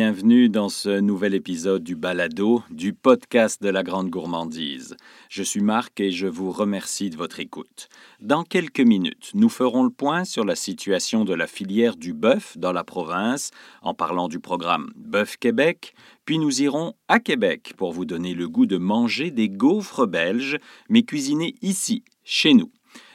Bienvenue dans ce nouvel épisode du Balado, du podcast de la Grande Gourmandise. Je suis Marc et je vous remercie de votre écoute. Dans quelques minutes, nous ferons le point sur la situation de la filière du bœuf dans la province en parlant du programme Bœuf Québec, puis nous irons à Québec pour vous donner le goût de manger des gaufres belges, mais cuisinés ici, chez nous.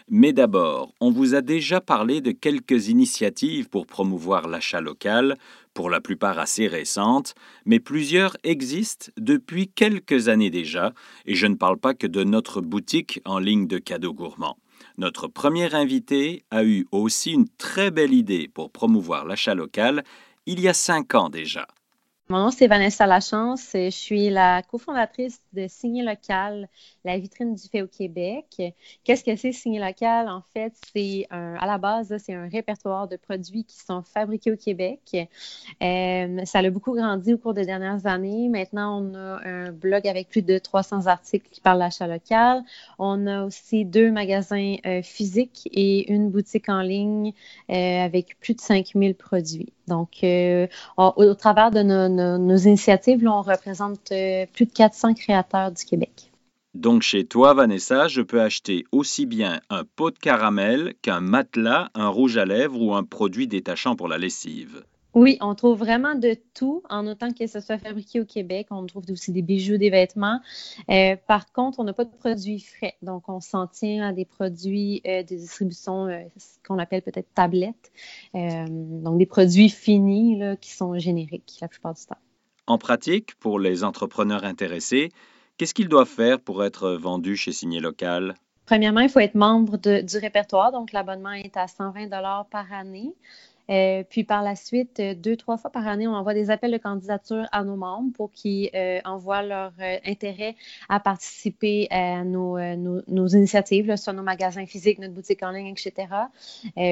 Mais d'abord, on vous a déjà parlé de quelques initiatives pour promouvoir l'achat local, pour la plupart assez récentes, mais plusieurs existent depuis quelques années déjà, et je ne parle pas que de notre boutique en ligne de cadeaux gourmands. Notre premier invité a eu aussi une très belle idée pour promouvoir l'achat local il y a cinq ans déjà. Mon nom, c'est Vanessa Lachance. Je suis la cofondatrice de Signer Local, la vitrine du fait au Québec. Qu'est-ce que c'est Signer Local? En fait, c'est à la base, c'est un répertoire de produits qui sont fabriqués au Québec. Euh, ça a beaucoup grandi au cours des dernières années. Maintenant, on a un blog avec plus de 300 articles qui parlent d'achat local. On a aussi deux magasins euh, physiques et une boutique en ligne euh, avec plus de 5000 produits. Donc, au, travers de nos initiatives, on représente plus de 400 créateurs du Québec. Donc chez toi, Vanessa, je peux acheter aussi bien un pot de caramel qu'un matelas, un rouge à lèvres ou un produit détachant pour la lessive. Oui, on trouve vraiment de tout, en autant que ce soit fabriqué au Québec. On trouve aussi des bijoux, des vêtements. Euh, par contre, on n'a pas de produits frais. Donc, on s'en tient à des produits euh, de distribution, ce qu'on appelle peut-être tablettes. donc, des produits finis qui sont génériques la plupart du temps. En pratique, pour les entrepreneurs intéressés, qu'est-ce qu'ils doivent faire pour être vendus chez Signé Local? Premièrement, il faut être membre du répertoire, donc l'abonnement est à 120 par année. Euh, puis par la suite, euh, deux, trois fois par année, on envoie des appels de candidature à nos membres pour qu'ils euh, envoient leur intérêt à participer à nos, nos, initiatives, soit nos magasins physiques, notre boutique en ligne, etc.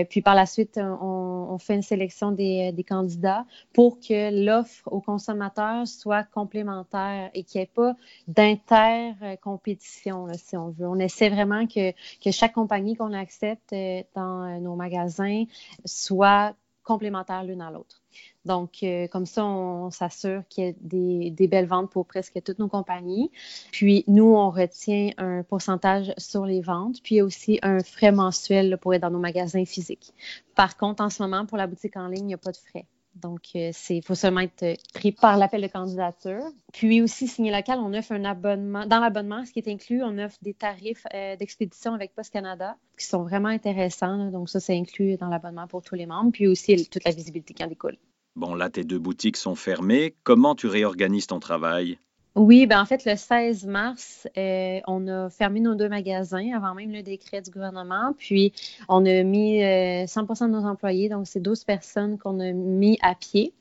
puis par la suite, on, fait une sélection des, des candidats pour que l'offre aux consommateurs soit complémentaire et qu'il n'y ait pas d'inter-compétition, si on veut. On essaie vraiment que, que chaque compagnie qu'on accepte dans nos magasins soit complémentaires l'une à l'autre. Donc, euh, comme ça, on, s'assure qu'il y ait des, belles ventes pour presque toutes nos compagnies. Puis, nous, on retient un pourcentage sur les ventes, puis aussi un frais mensuel pour être dans nos magasins physiques. Par contre, en ce moment, pour la boutique en ligne, il n'y a pas de frais. Donc, euh, il faut seulement être pris par l'appel de candidature. Puis aussi, signer local, on offre un abonnement. Dans l'abonnement, ce qui est inclus, on offre des tarifs euh, d'expédition avec Post Canada qui sont vraiment intéressants. Donc, ça, c'est inclus dans l'abonnement pour tous les membres. Puis aussi, toute la visibilité qui en découle. Bon, là, tes deux boutiques sont fermées. Comment tu réorganises ton travail? Oui, ben en fait, le 16 mars, euh, on a fermé nos deux magasins avant même le décret du gouvernement. Puis, on a mis 100% euh, de nos employés, donc c'est 12 personnes qu'on a mis à pied.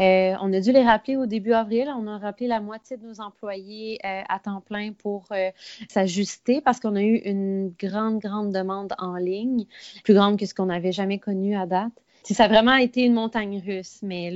Euh, on a dû les rappeler au début avril. On a rappelé la moitié de nos employés à temps plein pour s'ajuster parce qu'on a eu une grande, grande demande en ligne, plus grande que ce qu'on avait jamais connu à date ça a vraiment été une montagne russe, mais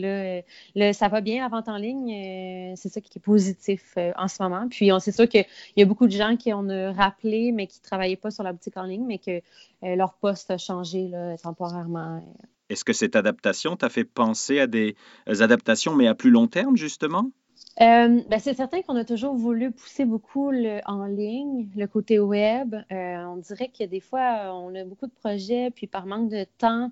là, ça va bien la vente en ligne. Euh, c'est ça qui est positif euh, en ce moment. Puis c'est sûr qu'il y a beaucoup de gens qui ont rappelé, mais qui ne travaillaient pas sur la boutique en ligne, mais que euh, leur poste a changé temporairement. Est-ce que cette adaptation t'a fait penser à des adaptations, mais à plus long terme, justement? Ben, c'est certain qu'on a toujours voulu pousser beaucoup le, en ligne, le côté web. on dirait que des fois, on a beaucoup de projets, puis par manque de temps,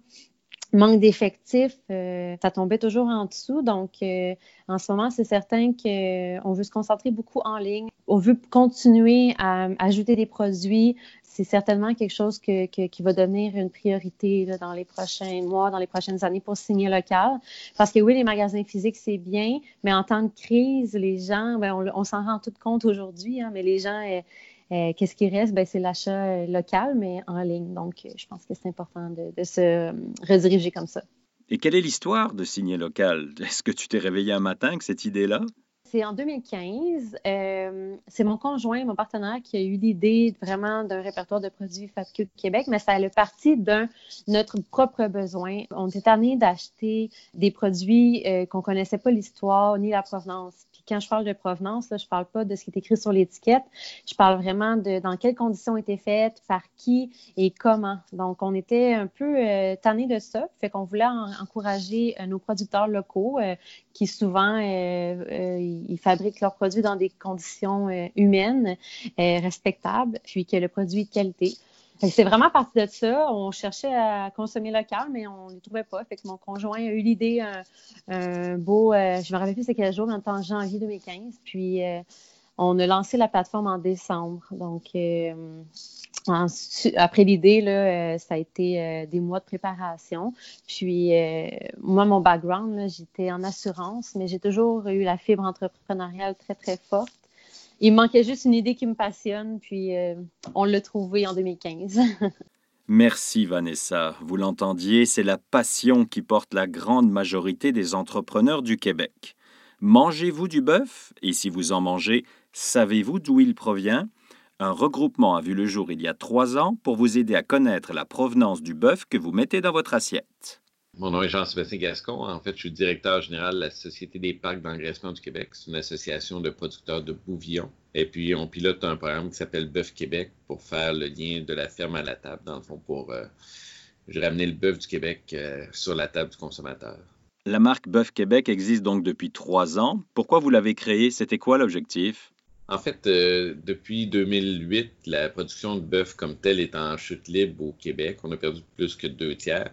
manque d'effectifs, euh, ça tombait toujours en dessous. Donc, euh, en ce moment, c'est certain qu'on veut se concentrer beaucoup en ligne. On veut continuer à, ajouter des produits. C'est certainement quelque chose que, qui va devenir une priorité dans les prochains mois, dans les prochaines années pour signer local. Parce que oui, les magasins physiques, c'est bien, mais en temps de crise, les gens, ben, on, s'en rend tout compte aujourd'hui, hein, mais les gens... Euh, euh, qu'est-ce qui reste? Ben, c'est l'achat euh, local, mais en ligne. Donc, euh, je pense que c'est important de, se rediriger comme ça. Et quelle est l'histoire de signer local? Est-ce que tu t'es réveillé un matin avec cette idée-là? C'est en 2015. c'est mon conjoint, mon partenaire, qui a eu l'idée vraiment d'un répertoire de produits au Québec, mais ça a parti d'un notre propre besoin. On était tanné d'acheter des produits qu'on qu'on connaissait pas l'histoire ni la provenance quand je parle de provenance, je ne parle pas de ce qui est écrit sur l'étiquette. Je parle vraiment de dans quelles conditions était faite, par qui et comment. Donc, on était un peu euh, tanné de ça. Fait qu'on voulait encourager euh, nos producteurs locaux euh, qui souvent ils fabriquent leurs produits dans des conditions humaines respectables, puis que le produit est de qualité. C'est vraiment parti de ça. On cherchait à consommer local, mais on ne trouvait pas. Fait que mon conjoint a eu l'idée, un, beau, euh, je me rappelle plus c'est quel jour, en janvier 2015. Puis euh, on a lancé la plateforme en décembre. Donc euh, après l'idée, là, ça a été des mois de préparation. Puis moi, mon background, j'étais en assurance, mais j'ai toujours eu la fibre entrepreneuriale très, très forte il manquait juste une idée qui me passionne, puis euh, on l'a trouvé en 2015. Merci Vanessa. Vous l'entendiez, c'est la passion qui porte la grande majorité des entrepreneurs du Québec. Mangez-vous du bœuf? Et si vous en mangez, savez-vous d'où il provient? Un regroupement a vu le jour il y a trois ans pour vous aider à connaître la provenance du bœuf que vous mettez dans votre assiette. Mon nom est Jean-Sébastien Gascon. En fait, je suis directeur général de la Société des parcs d'engraissement du Québec. C'est une association de producteurs de bouvillons. Et puis, on pilote un programme qui s'appelle Bœuf Québec pour faire le lien de la ferme à la table, dans le fond, pour euh, ramener le bœuf du Québec euh, sur la table du consommateur. La marque Bœuf Québec existe donc depuis trois ans. Pourquoi vous l'avez créée? C'était quoi l'objectif? En fait, euh, depuis 2008, la production de bœuf comme telle est en chute libre au Québec. On a perdu plus que deux tiers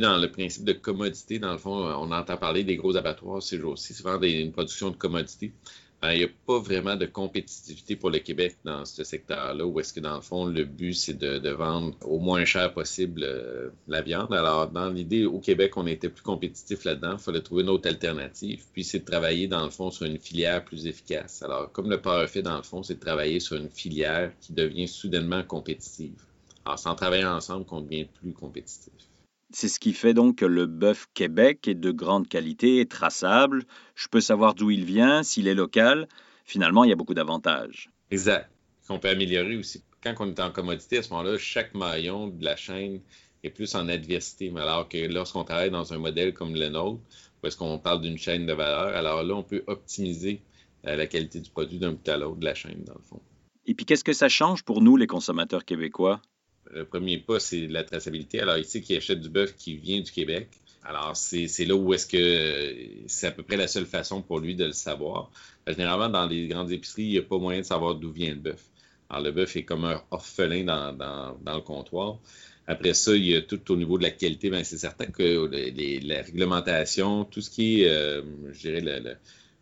dans le principe de commodité, dans le fond, on entend parler des gros abattoirs ces jours-ci, souvent des, une production de commodité. Ben, il n'y a pas vraiment de compétitivité pour le Québec dans ce secteur-là, où est-ce que, dans le fond, le but, c'est de, vendre au moins cher possible euh, la viande. Alors, dans l'idée, au Québec, on était plus compétitif là-dedans. Il fallait trouver une autre alternative. Puis, c'est de travailler, dans le fond, sur une filière plus efficace. Alors, comme le fait dans le fond, c'est de travailler sur une filière qui devient soudainement compétitive. Alors, sans travailler ensemble, qu'on devient plus compétitif. C'est ce qui fait donc que le bœuf Québec est de grande qualité, est traçable. Je peux savoir d'où il vient, s'il est local. Finalement, il y a beaucoup d'avantages. Exact. Qu'on peut améliorer aussi. Quand on est en commodité, à ce moment-là, chaque maillon de la chaîne est plus en adversité. Alors que lorsqu'on travaille dans un modèle comme le nôtre, où est-ce qu'on parle d'une chaîne de valeur, alors là, on peut optimiser euh, la qualité du produit d'un bout à l'autre de la chaîne, dans le fond. Et puis, qu'est-ce que ça change pour nous, les consommateurs québécois? Le premier pas, c'est la traçabilité. Alors, ici, qui achète du bœuf qui vient du Québec. Alors, c'est là où est-ce que c'est à peu près la seule façon pour lui de le savoir. Généralement, dans les grandes épiceries, il n'y a pas moyen de savoir d'où vient le bœuf. Alors, le bœuf est comme un orphelin dans, le comptoir. Après ça, il y a tout au niveau de la qualité. Bien, c'est certain que la réglementation, tout ce qui est, euh, je dirais,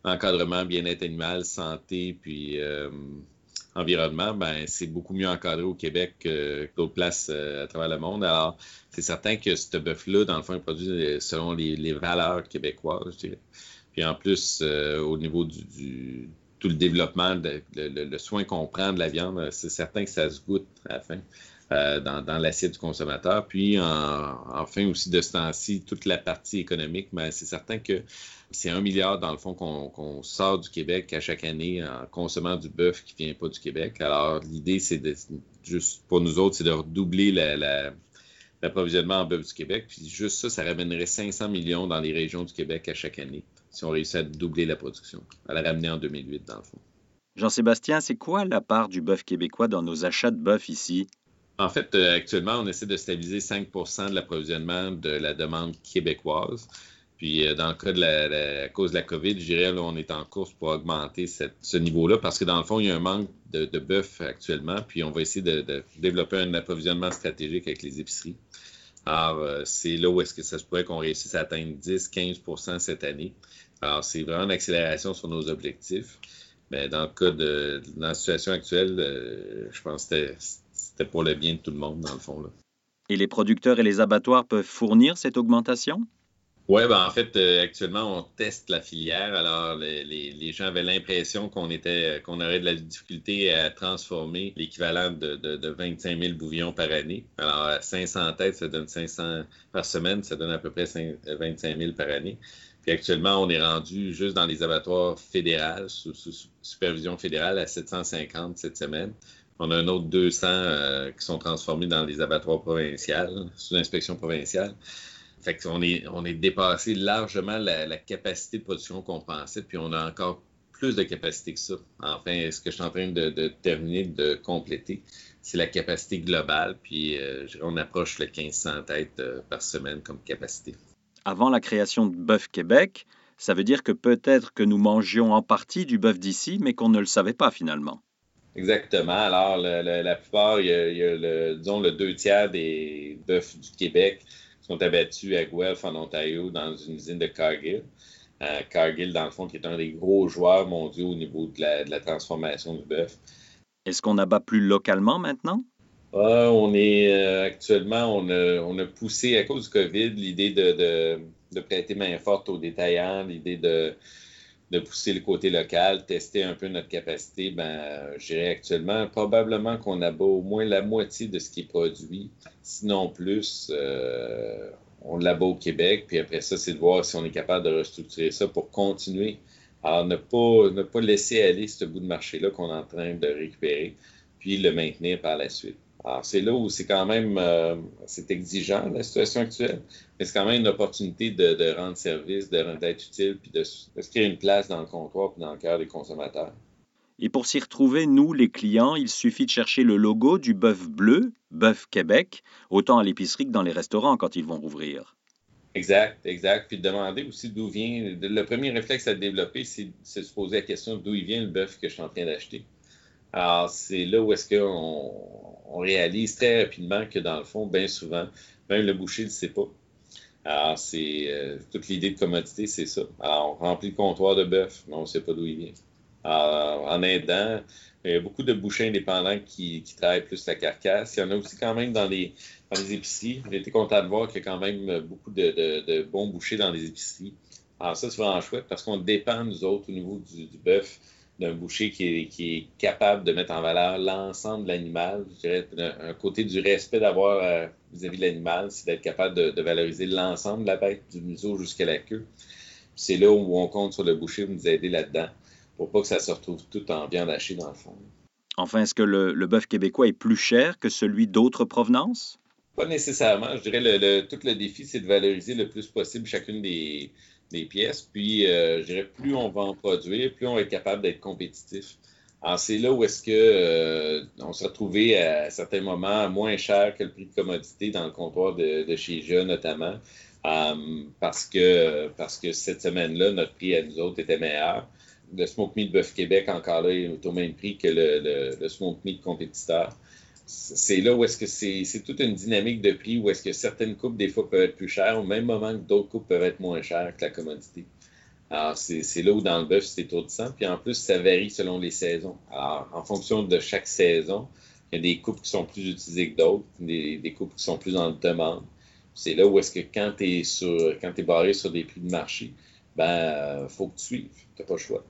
l'encadrement, bien-être animal, santé, puis euh, environnement, ben, c'est beaucoup mieux encadré au Québec que d'autres places euh, à travers le monde. Alors, c'est certain que ce bœuf-là, dans le fond, est produit euh, selon les, valeurs québécoises, je dirais. Puis en plus, euh, au niveau du, tout le développement, le, soin qu'on prend de la viande, c'est certain que ça se goûte à la fin. Dans, l'assiette du consommateur. Puis, enfin aussi de ce temps-ci, toute la partie économique, mais c'est certain que c'est un milliard, dans le fond, qu'on sort du Québec à chaque année en consommant du bœuf qui ne vient pas du Québec. Alors, l'idée, c'est juste pour nous autres, c'est de redoubler l'approvisionnement en bœuf du Québec. Puis juste ça, ça ramènerait 500 millions dans les régions du Québec à chaque année, si on réussit à doubler la production, à la ramener en 2008, dans le fond. Jean-Sébastien, c'est quoi la part du bœuf québécois dans nos achats de bœuf ici? En fait, euh, actuellement, on essaie de stabiliser 5% de l'approvisionnement de la demande québécoise. Puis euh, dans le cas de la, cause de la COVID, je dirais on est en course pour augmenter ce niveau-là parce que dans le fond, il y a un manque de, bœuf actuellement. Puis on va essayer de, développer un approvisionnement stratégique avec les épiceries. Alors, euh, c'est là où est-ce que ça se pourrait qu'on réussisse à atteindre 10-15% cette année. Alors, c'est vraiment une accélération sur nos objectifs. Mais dans le cas de, la situation actuelle, je pense que c'était pour le bien de tout le monde, dans le fond. Là. Et les producteurs et les abattoirs peuvent fournir cette augmentation? Oui, ben en fait, euh, actuellement, on teste la filière. Alors, les, gens avaient l'impression qu'on était, qu'on aurait de la difficulté à transformer l'équivalent de, 25 000 bouillons par année. Alors, 500 têtes, ça donne 500 par semaine, ça donne à peu près 25 000 par année. Puis actuellement, on est rendu juste dans les abattoirs fédéraux, sous, supervision fédérale, à 750 cette semaine. On a un autre 200 euh, qui sont transformés dans les abattoirs provinciaux, sous inspection provinciale. Fait qu'on est, on est dépassé largement la, capacité de production qu'on pensait, puis on a encore plus de capacité que ça. Enfin, ce que je suis en train de, terminer de compléter, c'est la capacité globale. Puis euh, on approche le 1500 têtes euh, par semaine comme capacité. Avant la création de Bœuf Québec, ça veut dire que peut-être que nous mangions en partie du bœuf d'ici, mais qu'on ne le savait pas finalement. Exactement. Alors, la plupart, il y a, le, disons, le deux tiers des bœufs du Québec sont abattus à Guelph, en Ontario, dans une usine de Cargill. Euh, Cargill, dans le fond, qui est un des gros joueurs mondiaux au niveau de la, transformation du bœuf. Est-ce qu'on abat plus localement maintenant? Ah, on est euh, actuellement, on a, poussé à cause du COVID l'idée de, de, prêter main forte aux détaillants, l'idée de, de pousser le côté local, tester un peu notre capacité, ben, je dirais actuellement, probablement qu'on abat au moins la moitié de ce qui est produit, sinon plus. Euh, on l'abat au Québec, puis après ça, c'est de voir si on est capable de restructurer ça pour continuer. Alors, ne pas, ne pas laisser aller ce bout de marché-là qu'on est en train de récupérer, puis le maintenir par la suite. Alors, c'est là où c'est quand même euh, c'est exigeant, la situation actuelle, mais c'est quand même une opportunité de, rendre service, d'être utile, puis de, se créer une place dans le comptoir puis dans le cœur des consommateurs. Et pour s'y retrouver, nous, les clients, il suffit de chercher le logo du bœuf bleu, bœuf Québec, autant à l'épicerie que dans les restaurants quand ils vont rouvrir. Exact, exact. Puis de demander aussi d'où vient. Le premier réflexe à développer, c'est de se poser la question d'où il vient le bœuf que je suis en train d'acheter. Alors, c'est là où est-ce qu'on on réalise très rapidement que, dans le fond, bien souvent, même le boucher ne sait pas. Alors, c'est euh, toute l'idée de commodité, c'est ça. Alors, on remplit le comptoir de bœuf, mais on ne sait pas d'où il vient. Alors, en aidant, il y a beaucoup de bouchers indépendants qui, travaillent plus la carcasse. Il y en a aussi quand même dans les, les épiceries. J'ai été content de voir qu'il y a quand même beaucoup de, bons bouchers dans les épiceries. Alors, ça, c'est vraiment chouette parce qu'on dépend, nous autres, au niveau du bœuf, d'un boucher qui est, capable de mettre en valeur l'ensemble de l'animal. Je dirais un, côté du respect d'avoir euh, vis-à-vis de l'animal, c'est d'être capable de, valoriser l'ensemble de la bête, du museau jusqu'à la queue. C'est là où on compte sur le boucher pour nous aider là-dedans, pour pas que ça se retrouve tout en viande hachée dans le fond. Enfin, est-ce que le, le bœuf québécois est plus cher que celui d'autres provenances? Pas nécessairement. Je dirais le, tout le défi, c'est de valoriser le plus possible chacune des, des pièces. Puis, euh, je dirais, plus on va en produire, plus on être capable d'être compétitif. Alors, c'est là où est-ce que euh, on s'est retrouvé à certains moments moins cher que le prix de commodité dans le comptoir de, chez Jean, notamment, euh, parce, que, parce que cette semaine-là, notre prix à nous autres était meilleur. Le Smoke Meat Bœuf Québec, encore là, est au même prix que le, le, le Smoke Meat compétiteur c'est là où est-ce que c'est toute une dynamique de prix où est-ce que certaines coupes, des fois, peuvent être plus chères, au même moment que d'autres coupes peuvent être moins chères que la commodité. Alors, c'est là où dans le bœuf, c'est étourdissant. Puis en plus, ça varie selon les saisons. Alors, en fonction de chaque saison, il y a des coupes qui sont plus utilisées que d'autres, des, coupes qui sont plus en demande. C'est là où est-ce que quand tu es barré sur des prix de marché, ben, faut que tu suives. Tu n'as pas le choix.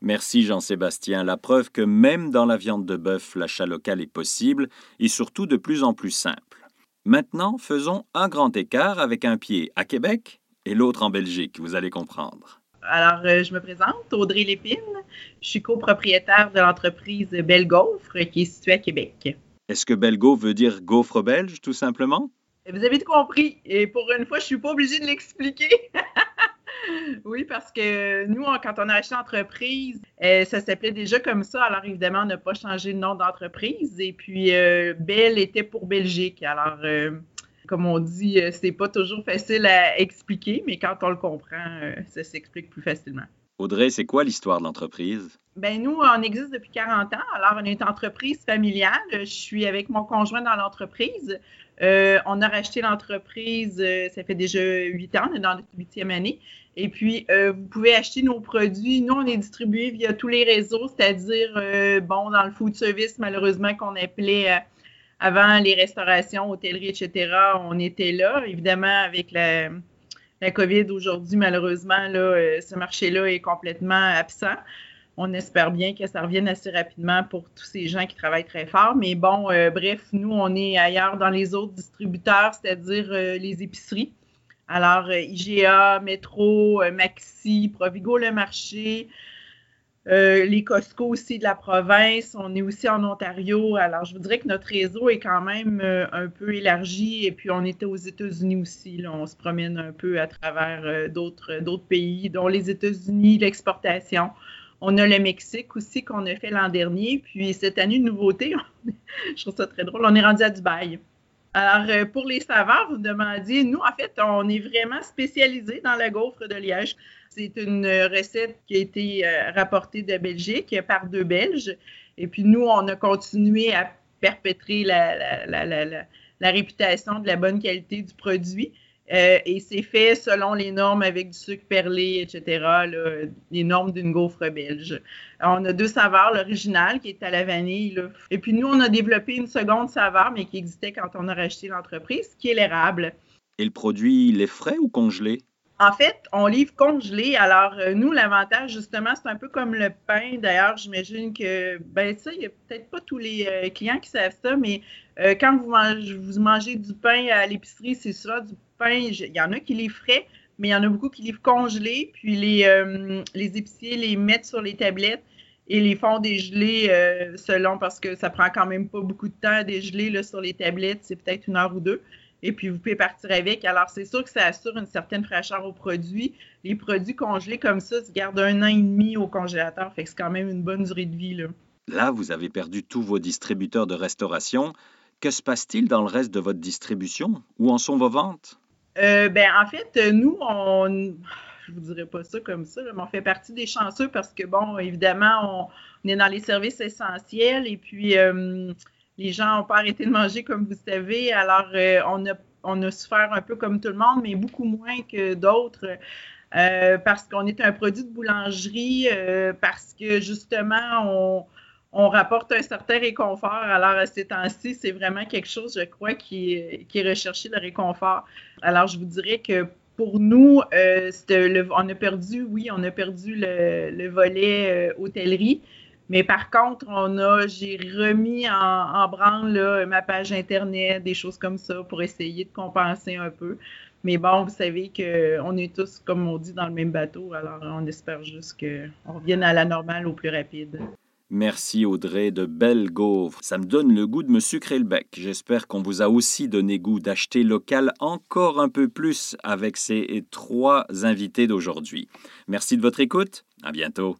Merci Jean-Sébastien. La preuve que même dans la viande de bœuf, l'achat local est possible et surtout de plus en plus simple. Maintenant, faisons un grand écart avec un pied à Québec et l'autre en Belgique, vous allez comprendre. Alors, euh, je me présente, Audrey Lépine. Je suis copropriétaire de l'entreprise Belle Gaufre qui est située à Québec. Est-ce que Belgo veut dire gaufre belge, tout simplement? Vous avez tout compris. Et pour une fois, je ne suis pas obligée de l'expliquer. oui, parce que nous, quand on a acheté l'entreprise, euh, ça s'appelait déjà comme ça. Alors, évidemment, on n'a pas changé de nom d'entreprise. Et puis, euh, Belle était pour Belgique. Alors, euh, comme on dit, c'est pas toujours facile à expliquer, mais quand on le comprend, ça s'explique plus facilement. Audrey, c'est quoi l'histoire de l'entreprise? Ben nous, on existe depuis 40 ans. Alors, on est une entreprise familiale. Je suis avec mon conjoint dans l'entreprise. on a racheté l'entreprise, ça fait déjà huit ans, on est dans notre huitième année. Et puis, euh, vous pouvez acheter nos produits. Nous, on est distribué via tous les réseaux, c'est-à-dire, euh, bon, dans le food service, malheureusement, qu'on appelait euh, avant les restaurations, hôtelleries, etc., on était là. Évidemment, avec la, la COVID aujourd'hui, malheureusement, là, ce marché-là est complètement absent. On espère bien que ça revienne assez rapidement pour tous ces gens qui travaillent très fort. Mais bon, bref, nous, on est ailleurs dans les autres distributeurs, c'est-à-dire les épiceries. Alors, euh, IGA, Métro, euh, Maxi, Provigo Le Marché, euh, les Costco aussi de la province. On est aussi en Ontario. Alors, je vous dirais que notre réseau est quand même un peu élargi. Et puis, on était aux États-Unis aussi. On se promène un peu à travers d'autres, d'autres pays, dont les États-Unis, l'exportation. On a le Mexique aussi qu'on a fait l'an dernier. Puis cette année, une nouveauté, je trouve ça très drôle, on est rendu à Dubaï. Alors, euh, pour les saveurs, vous demandiez, nous, en fait, on est vraiment spécialisé dans la gaufre de Liège. C'est une recette qui a été euh, rapportée de Belgique par deux Belges. Et puis, nous, on a continué à perpétrer la réputation de la bonne qualité du produit. Euh, et c'est fait selon les normes avec du sucre perlé, etc., les normes d'une gaufre belge. on a deux saveurs, l'original qui est à la vanille, et puis nous, on a développé une seconde saveur, mais qui existait quand on a racheté l'entreprise, qui est l'érable. Et le produit, il est frais ou congelé? En fait, on livre congelé. Alors, euh, nous, l'avantage, justement, c'est un peu comme le pain. D'ailleurs, j'imagine que, ben ça, il n'y a peut-être pas tous les euh, clients qui savent ça, mais quand vous mangez, vous mangez du pain à l'épicerie, c'est ça, du il y en a qui les frais, mais il y en a beaucoup qui les congelés, puis les, euh, les épiciers les mettent sur les tablettes et les font dégeler euh, selon, parce que ça prend quand même pas beaucoup de temps à dégeler là, sur les tablettes, c'est peut-être une heure ou deux. Et puis, vous pouvez partir avec. Alors, c'est sûr que ça assure une certaine fraîcheur au produit. Les produits congelés comme ça se gardent un an et demi au congélateur. Fait que c'est quand même une bonne durée de vie. Là. là, vous avez perdu tous vos distributeurs de restauration. Que se passe-t-il dans le reste de votre distribution? Où en sont vos ventes? Euh, ben, en fait, nous, on. Je vous dirais pas ça comme ça, mais on fait partie des chanceux parce que, bon, évidemment, on, est dans les services essentiels et puis euh, les gens n'ont pas arrêté de manger, comme vous savez. Alors, euh, on, a, on a souffert un peu comme tout le monde, mais beaucoup moins que d'autres. parce qu'on est un produit de boulangerie, parce que justement, on, on rapporte un certain réconfort. Alors, à ces temps-ci, c'est vraiment quelque chose, je crois, qui qui est le réconfort. Alors, je vous dirais que pour nous, euh, on a perdu, oui, on a perdu le, volet euh, hôtellerie. Mais par contre, on a, j'ai remis en, branle ma page Internet, des choses comme ça pour essayer de compenser un peu. Mais bon, vous savez qu'on est tous, comme on dit, dans le même bateau. Alors, on espère juste qu'on revienne à la normale au plus rapide. Merci Audrey, de belles gaufres. Ça me donne le goût de me sucrer le bec. J'espère qu'on vous a aussi donné goût d'acheter local encore un peu plus avec ces trois invités d'aujourd'hui. Merci de votre écoute. À bientôt.